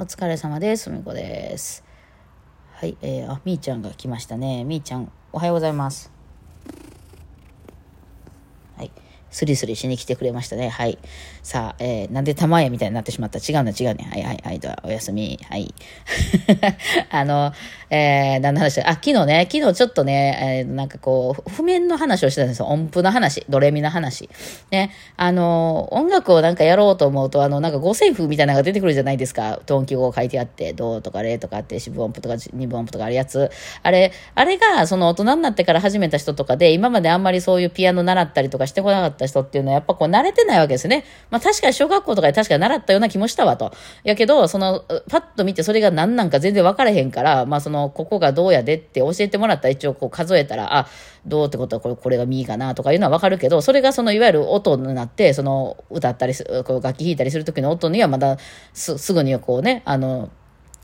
お疲れ様です。みこです。はい、えー、あ、みーちゃんが来ましたね。みーちゃん、おはようございます。はい。スリスリしに来てくれましたね。はい。さあ、えー、なんで玉屋みたいになってしまった？違うね、違うね。はいはいはい。では、おやすみ。はい。あの、えー、何の話あ、昨日ね、昨日ちょっとね、えー、なんかこう、譜面の話をしてたんですよ。音符の話、ドレミの話。ね、あの、音楽をなんかやろうと思うと、あの、なんか五線譜みたいなのが出てくるじゃないですか。トーン記号書いてあって、ドとかレとかあって、四分音符とか二分音符とかあるやつ。あれ、あれが、その大人になってから始めた人とかで、今まであんまりそういうピアノ習ったりとかしてこなかったた人っていうのは、やっぱこう慣れてないわけですね。まあ確かに小学校とかで確か習ったような気もしたわと。やけど、その、パッと見てそれが何なんか全然分からへんから、まあその、ここがどうやでって教えてもらったら一応こう数えたら、あ、どうってことはこれ、これが右かなとかいうのは分かるけど、それがそのいわゆる音になって、その歌ったりす、こう楽器弾いたりする時の音にはまだすぐにはこうね、あの、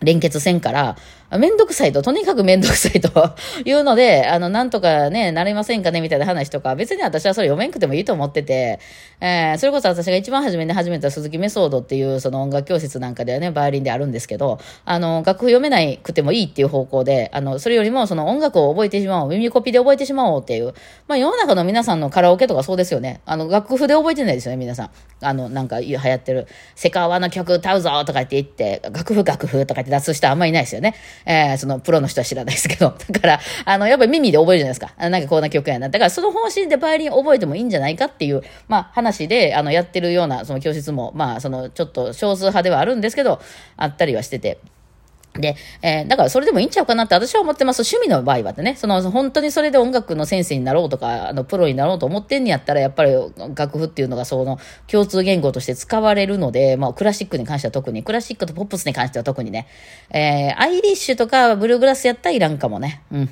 連結せんから、めんどくさいと、とにかくめんどくさいというので、あの、なんとかね、なれませんかねみたいな話とか、別に私はそれ読めんくてもいいと思ってて、えー、それこそ私が一番初めに始めた鈴木メソードっていうその音楽教室なんかではね、バイオリンであるんですけど、あの、楽譜読めないくてもいいっていう方向で、あの、それよりもその音楽を覚えてしまおう、耳コピで覚えてしまおうっていう、まあ世の中の皆さんのカラオケとかそうですよね。あの、楽譜で覚えてないですよね、皆さん。あの、なんか流行ってる、セカワの曲歌うぞとか言って言って、楽譜楽譜とか言って出す人あんまりいないですよね。えー、そのプロの人は知らないですけど。だから、あの、やっぱり耳で覚えるじゃないですか。なんかこんな曲やな。だからその方針でバイオリン覚えてもいいんじゃないかっていう、まあ話で、あの、やってるような、その教室も、まあ、その、ちょっと少数派ではあるんですけど、あったりはしてて。で、えー、だからそれでもいいんちゃうかなって私は思ってます。趣味の場合はね、その本当にそれで音楽の先生になろうとか、あの、プロになろうと思ってんにやったら、やっぱり楽譜っていうのがその共通言語として使われるので、まあクラシックに関しては特に、クラシックとポップスに関しては特にね、えー、アイリッシュとかブルーグラスやったらいらんかもね。うん。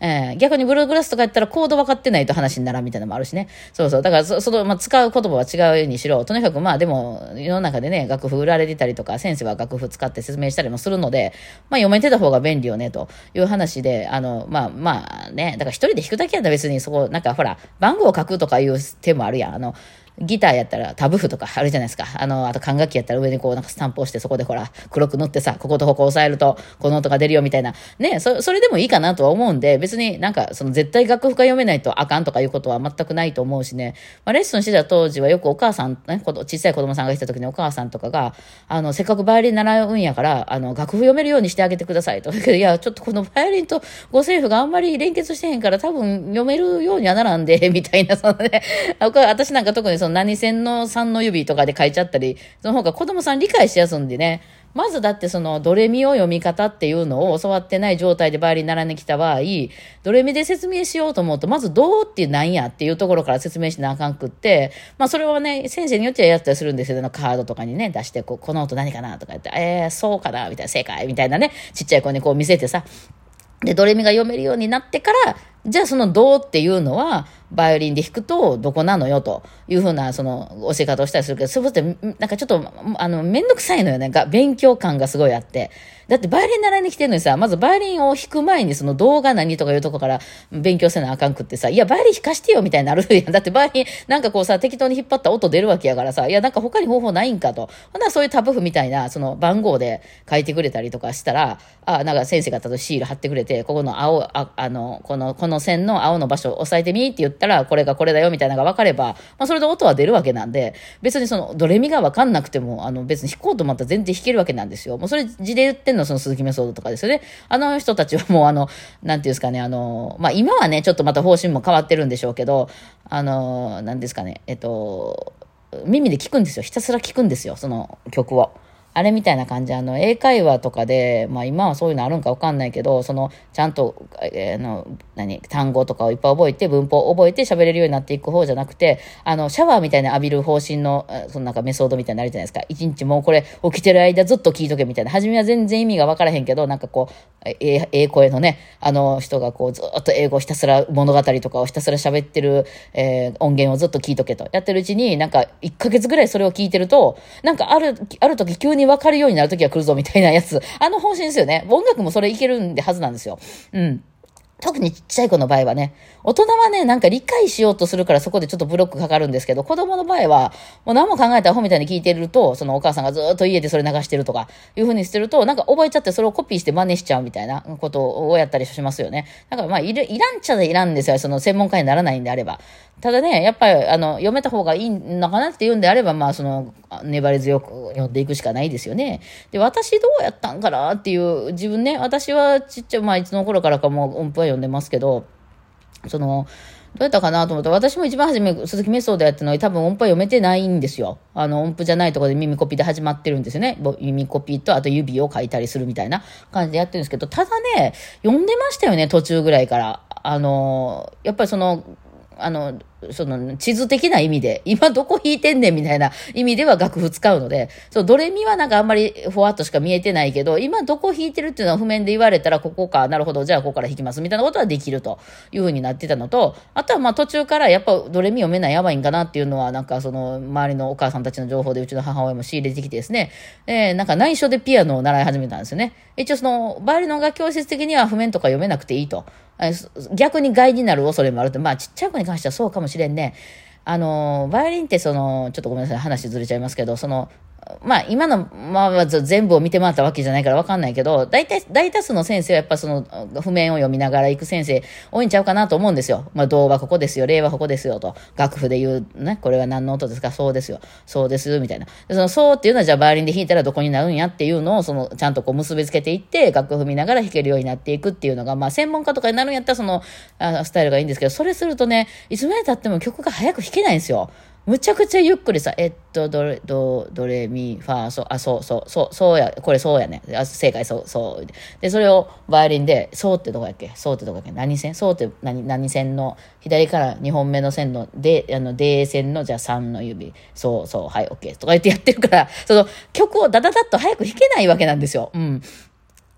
えー、逆にブルーグラスとかやったらコード分かってないと話にならんみたいなのもあるしね。そうそう。だからそ、その、まあ、使う言葉は違うにしろ、とにかくまあでも、世の中でね、楽譜売られてたりとか、先生は楽譜使って説明したりもするので、まあ読めてた方が便利よね、という話で、あの、まあまあね、だから一人で弾くだけやったら別にそこ、なんかほら、番号を書くとかいう手もあるやん。あの、ギターやったらタブ譜とかあるじゃないですか。あの、あと管楽器やったら上にこうなんかスタンプをしてそこでほら、黒く塗ってさ、こことここ押さえるとこの音が出るよみたいな。ね、そそれでもいいかなとは思うんで、別になんかその絶対楽譜が読めないとあかんとかいうことは全くないと思うしね。まあ、レッスンしてた当時はよくお母さん、ね、小さい子供さんが来た時にお母さんとかが、あの、せっかくバイオリン習うんやから、あの、楽譜読めるようにしてあげてくださいと。いや、ちょっとこのバイオリンと五線譜があんまり連結してへんから多分読めるようにはならんで、みたいな、そのね、私なんか特にその何線の3の指とかで書いちゃったり、その方が子供さん理解しやすいんでね、まずだってそのドレミを読み方っていうのを教わってない状態でバイオリン習いに来た場合、ドレミで説明しようと思うと、まずどうってなんやっていうところから説明しなあかんくって、まあそれはね、先生によってはやったりするんですけど、カードとかにね、出して、こう、この音何かなとか言って、えー、そうかなみたいな、正解みたいなね、ちっちゃい子にこう見せてさ、で、ドレミが読めるようになってから、じゃあそのどうっていうのは、バイオリンで弾くとどこなのよというふうなその教え方をしたりするけど、そういうことってなんかちょっとあのめんどくさいのよね。が勉強感がすごいあって。だってバイオリン習いに来てるのにさ、まずバイオリンを弾く前にその動画何とかいうとこから勉強せなあかんくってさ、いやバイオリン弾かしてよみたいになるやん。だってバイオリンなんかこうさ、適当に引っ張った音出るわけやからさ、いやなんか他に方法ないんかと。ほんならそういうタブ譜みたいなその番号で書いてくれたりとかしたら、あ、なんか先生が例えばシール貼ってくれて、ここの青、ああの、この、このの線の青の場所を押さえてみって言ったら、これがこれだよみたいなのが分かれば、まあそれで音は出るわけなんで、別にそのドレミが分かんなくても、あの別に弾こうと思ったら全然弾けるわけなんですよ。もうそれ字で言ってんのその鈴木メソードとかですよね。あの人たちはもうあの、なんていうんですかね、あの、まあ今はね、ちょっとまた方針も変わってるんでしょうけど、あの、なんですかね、えっと、耳で聞くんですよ。ひたすら聞くんですよ、その曲を。あれみたいな感じ、あの、英会話とかで、まあ今はそういうのあるんかわかんないけど、その、ちゃんと、えー、の、何、単語とかをいっぱい覚えて、文法を覚えて喋れるようになっていく方じゃなくて、あの、シャワーみたいな浴びる方針の、そのなんかメソードみたいになるじゃないですか。一日もうこれ起きてる間ずっと聞いとけみたいな。初めは全然意味がわからへんけど、なんかこう、えええ声のね、あの人がこうずっと英語ひたすら物語とかをひたすら喋ってる、えー、音源をずっと聞いとけと。やってるうちに、なんか1ヶ月ぐらいそれを聞いてると、なんかある、ある時急にわかるようになる時が来るぞみたいなやつ。あの方針ですよね。音楽もそれいけるんではずなんですよ。うん。特にちっちゃい子の場合はね、大人はね、なんか理解しようとするからそこでちょっとブロックかかるんですけど、子供の場合は、もう何も考えたアホみたいに聞いてると、そのお母さんがずっと家でそれ流してるとか、いう風にしてると、なんか覚えちゃってそれをコピーして真似しちゃうみたいなことをやったりしますよね。だからまあ、いる、いらんちゃでいらんですよ。その専門家にならないんであれば。ただね、やっぱり、あの、読めた方がいいのかなっていうんであれば、まあ、その、粘り強く読んでいくしかないですよね。で、私どうやったんかなっていう、自分ね、私はちっちゃい、まあ、いつの頃からかもう音符は読んでますけど、その、どうやったかなと思って、私も一番初め、鈴木メソードやったのに多分音符は読めてないんですよ。あの、音符じゃないところで耳コピーで始まってるんですよね。耳コピーと、あと指を書いたりするみたいな感じでやってるんですけど、ただね、読んでましたよね、途中ぐらいから。あの、やっぱりその、あの、その地図的な意味で、今どこ弾いてんねんみたいな意味では楽譜使うので、そう、ドレミはなんかあんまりふわっとしか見えてないけど、今どこ弾いてるっていうのは譜面で言われたら、ここか、なるほど、じゃあここから弾きますみたいなことはできるというふうになってたのと、あとはまあ途中からやっぱドレミ読めないやばいんかなっていうのは、なんかその周りのお母さんたちの情報でうちの母親も仕入れてきてですね、えー、なんか内緒でピアノを習い始めたんですよね。一応その、バイオリンの楽教室的には譜面とか読めなくていいと。逆に害になる恐れもあるって、まあちっちゃい子に関してはそうかもしれんね。あの、バイオリンってその、ちょっとごめんなさい、話ずれちゃいますけど、その、まあ、今の、まあ、全部を見て回ったわけじゃないからわかんないけど、大体、大多数の先生はやっぱその、譜面を読みながら行く先生多いんちゃうかなと思うんですよ。まあ、童話ここですよ、令和ここですよと、楽譜で言う、ね、これは何の音ですか？そうですよ、そうです、みたいな。その、そうっていうのは、じゃあ、バイオリンで弾いたらどこになるんやっていうのを、その、ちゃんとこう結びつけていって、楽譜見ながら弾けるようになっていくっていうのが、まあ、専門家とかになるんやったら、その、あスタイルがいいんですけど、それするとね、いつまで経っても曲が早く弾けないんですよ。むちゃくちゃゆっくりさ、えっと、どれ、ど、どれ、み、ファー、ソ、あ、そう、そう、そう、そうや、これそうやね。あ、正解、そう、そう。で、それをバイオリンで、そうってどこやっけ？そうってどこやっけ？何線？そうって何、何線の、左から2本目の線の、で、あの、D 線の、じゃあ3の指、そう、そう、はい、OK とか言ってやってるから、その、曲をダダダッと早く弾けないわけなんですよ。うん。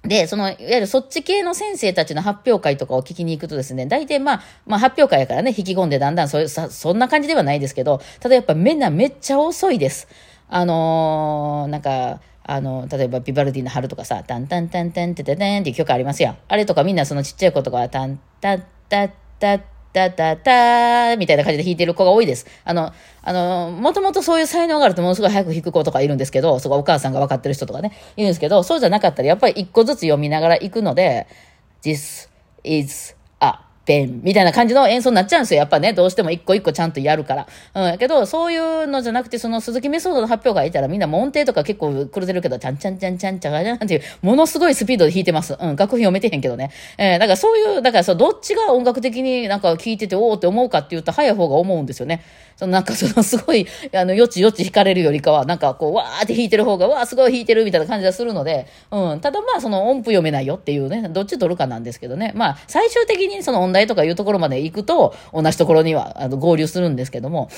で、その、いわゆるそっち系の先生たちの発表会とかを聞きに行くとですね、大体まあ、まあ発表会やからね、引き込んでだんだんそういう、そんな感じではないですけど、ただやっぱみんなめっちゃ遅いです。あのー、なんか、あの、例えばビバルディの春とかさ、タンタンタンタンテテテンっていう曲ありますやん。あれとかみんなそのちっちゃい子とかは、タンタッタッタッタタタみたいな感じで弾いてる子が多いです。あの、あの、もともとそういう才能があるとものすごい早く弾く子とかいるんですけど、そこお母さんが分かってる人とかね、いるんですけど、そうじゃなかったらやっぱり一個ずつ読みながら行くので、this is a ペンみたいな感じの演奏になっちゃうんですよ。やっぱね、どうしても一個一個ちゃんとやるから。うん、やけど、そういうのじゃなくて、その鈴木メソードの発表がいたらみんなも音程とか結構狂ってるけど、ちゃんちゃんちゃんちゃんちゃんちゃんっていう、ものすごいスピードで弾いてます。うん、楽譜読めてへんけどね。えー、だからそういう、だからそう、どっちが音楽的になんか聴いてて、おおって思うかって言うと、早い方が思うんですよね。そのなんかそのすごい、あの、よちよち弾かれるよりかは、なんかこう、わーって弾いてる方が、わーすごい弾いてるみたいな感じがするので、うん、ただまあその音符読めないよっていうね、どっち取るかなんですけどね。まあ、最終的にその音大とかいうところまで行くと、同じところには、あの、合流するんですけども、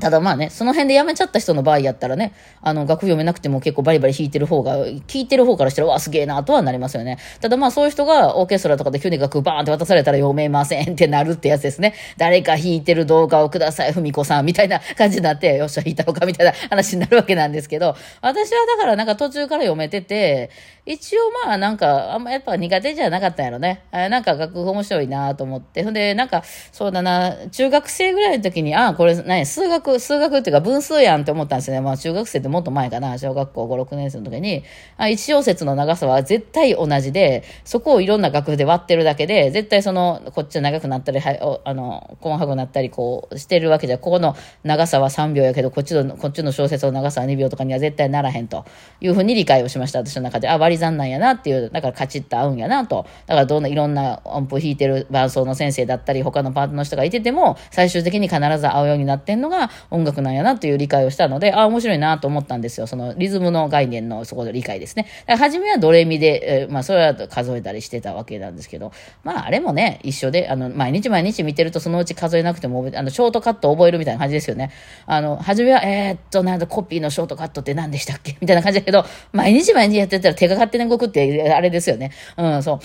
ただまあね、その辺で辞めちゃった人の場合やったらね、あの、楽譜読めなくても結構バリバリ弾いてる方が、聴いてる方からしたら、わあ、すげえなとはなりますよね。ただまあそういう人がオーケストラとかで急に楽譜バーンって渡されたら読めませんってなるってやつですね。誰か弾いてる動画をください、ふみこさんみたいな感じになって、よっしゃ、弾いたのかみたいな話になるわけなんですけど、私はだからなんか途中から読めてて、一応まあなんか、あんまやっぱ苦手じゃなかったんやろね。なんか楽譜面白いなと思って。ほんで、なんか、そうだな、中学生ぐらいの時に、ああ、これ何、数学、数学っていうか分数やんって思ったんですよね。まあ中学生ってもっと前かな、小学校5、6年生の時に、あ一小節の長さは絶対同じで、そこをいろんな楽譜で割ってるだけで、絶対その、こっち長くなったり、はい、あの、細かくなったり、こう、してるわけじゃ、ここの長さは3秒やけど、こっちの、こっちの小説の長さは2秒とかには絶対ならへんというふうに理解をしました、私の中で。あ、割り算なんやなっていう、だからカチッと合うんやなと。だからどんな、いろんな音符弾いてる伴奏の先生だったり、他のパートの人がいてても、最終的に必ず合うようになってんのが音楽なんやなという理解をしたので、あ、面白いなと思ったんですよ。そのリズムの概念のそこで理解ですね。初めはドレミで、えー、まあそれは数えたりしてたわけなんですけど、まああれもね、一緒で、あの、毎日毎日見てるとそのうち数えなくても、あの、ショートカット覚えるみたいな感じですよね。あの、初めは、えー、っと、なんだ、コピーのショートカットって何でしたっけ？みたいな感じだけど、毎日毎日やってたら手が勝手に動くって、あれですよね。うん、そう。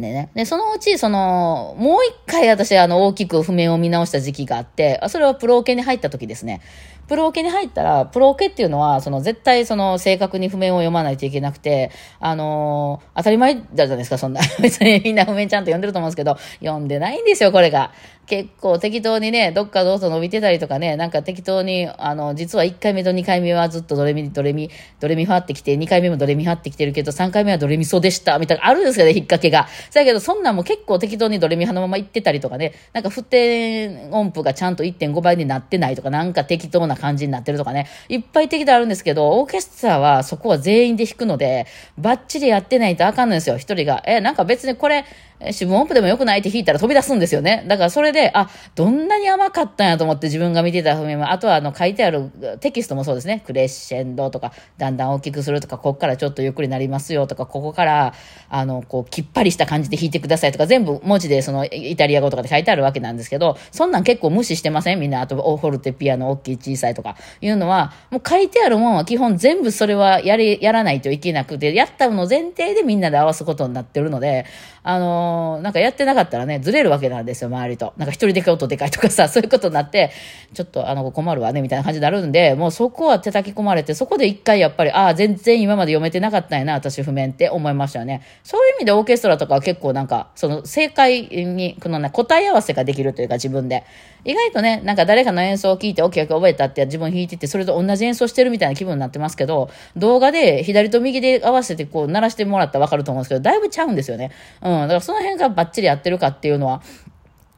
でね。で、そのうち、その、もう一回私、あの、大きく譜面を見直した時期があって、それはプロオケに入った時ですね。プロオケに入ったら、プロオケっていうのは、その絶対その正確に譜面を読まないといけなくて、あのー、当たり前だじゃないですか、そんな。別にみんな譜面ちゃんと読んでると思うんですけど、読んでないんですよ、これが。結構適当にね、どっかどうぞ伸びてたりとかね、なんか適当に、あの、実は1回目と2回目はずっとドレミ、ドレミ、ドレミファってきて、2回目もドレミファってきてるけど、3回目はドレミソでした、みたいな、あるんですよね、引っ掛けが。だけど、そんなんも結構適当にドレミファのまま行ってたりとかね、なんか不定音符がちゃんと1.5倍になってないとか、なんか適当なな感じになってるとかね、いっぱい適当あるんですけど、オーケストラはそこは全員で弾くので、バッチリやってないとあかんのですよ、一人が。え、なんか別にこれ、四分音符でもよくないって弾いたら飛び出すんですよね。だからそれで、あ、どんなに甘かったんやと思って自分が見てた譜面は、あとはあの書いてあるテキストもそうですね。クレッシェンドとか、だんだん大きくするとか、ここからちょっとゆっくりなりますよとか、ここから、あの、こう、きっぱりした感じで弾いてくださいとか、全部文字でそのイタリア語とかで書いてあるわけなんですけど、そんなん結構無視してません？みんな。あと、オーフォルテピアノ、大きい小さいとか、いうのは、もう書いてあるもんは基本全部それはやり、やらないといけなくて、やったの前提でみんなで合わすことになってるので、あのー、なんかやってなかったらね、ずれるわけなんですよ、周りと。なんか一人でかい音でかいとかさ、そういうことになって、ちょっとあの、困るわね、みたいな感じになるんで、もうそこは叩き込まれて、そこで一回やっぱり、ああ、全然今まで読めてなかったんやな、私譜面って思いましたよね。そういう意味でオーケストラとかは結構なんか、その正解に、このね、答え合わせができるというか自分で。意外とね、なんか誰かの演奏を聞いて、オッケー覚えたって自分弾いてて、それと同じ演奏してるみたいな気分になってますけど、動画で左と右で合わせてこう鳴らしてもらったらわかると思うんですけど、だいぶちゃうんですよね。うん。だからその辺がバッチリやってるかっていうのは、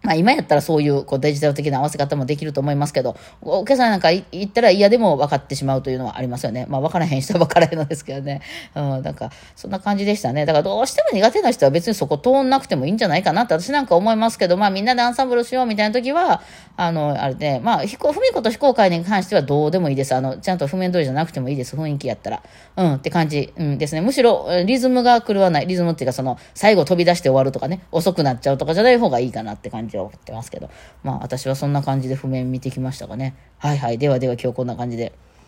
まあ今やったらそういうこうデジタル的な合わせ方もできると思いますけど、お客さんなんか言ったら嫌でも分かってしまうというのはありますよね。まあ分からへん人は分からへんのですけどね。うん、なんかそんな感じでしたね。だからどうしても苦手な人は別にそこ通んなくてもいいんじゃないかなって私なんか思いますけど、まあみんなでアンサンブルしようみたいな時は、あの、あれで、まあ、飛行、ふみこと非公開に関してはどうでもいいです。あの、ちゃんと譜面通りじゃなくてもいいです。雰囲気やったら。うんって感じ、うん、ですね。むしろリズムが狂わない。リズムっていうかその、最後飛び出して終わるとかね、遅くなっちゃうとかじゃない方がいいかなって感じは思ってますけど。まあ私はそんな感じで譜面見てきましたがね。はいはい。ではでは今日こんな感じで。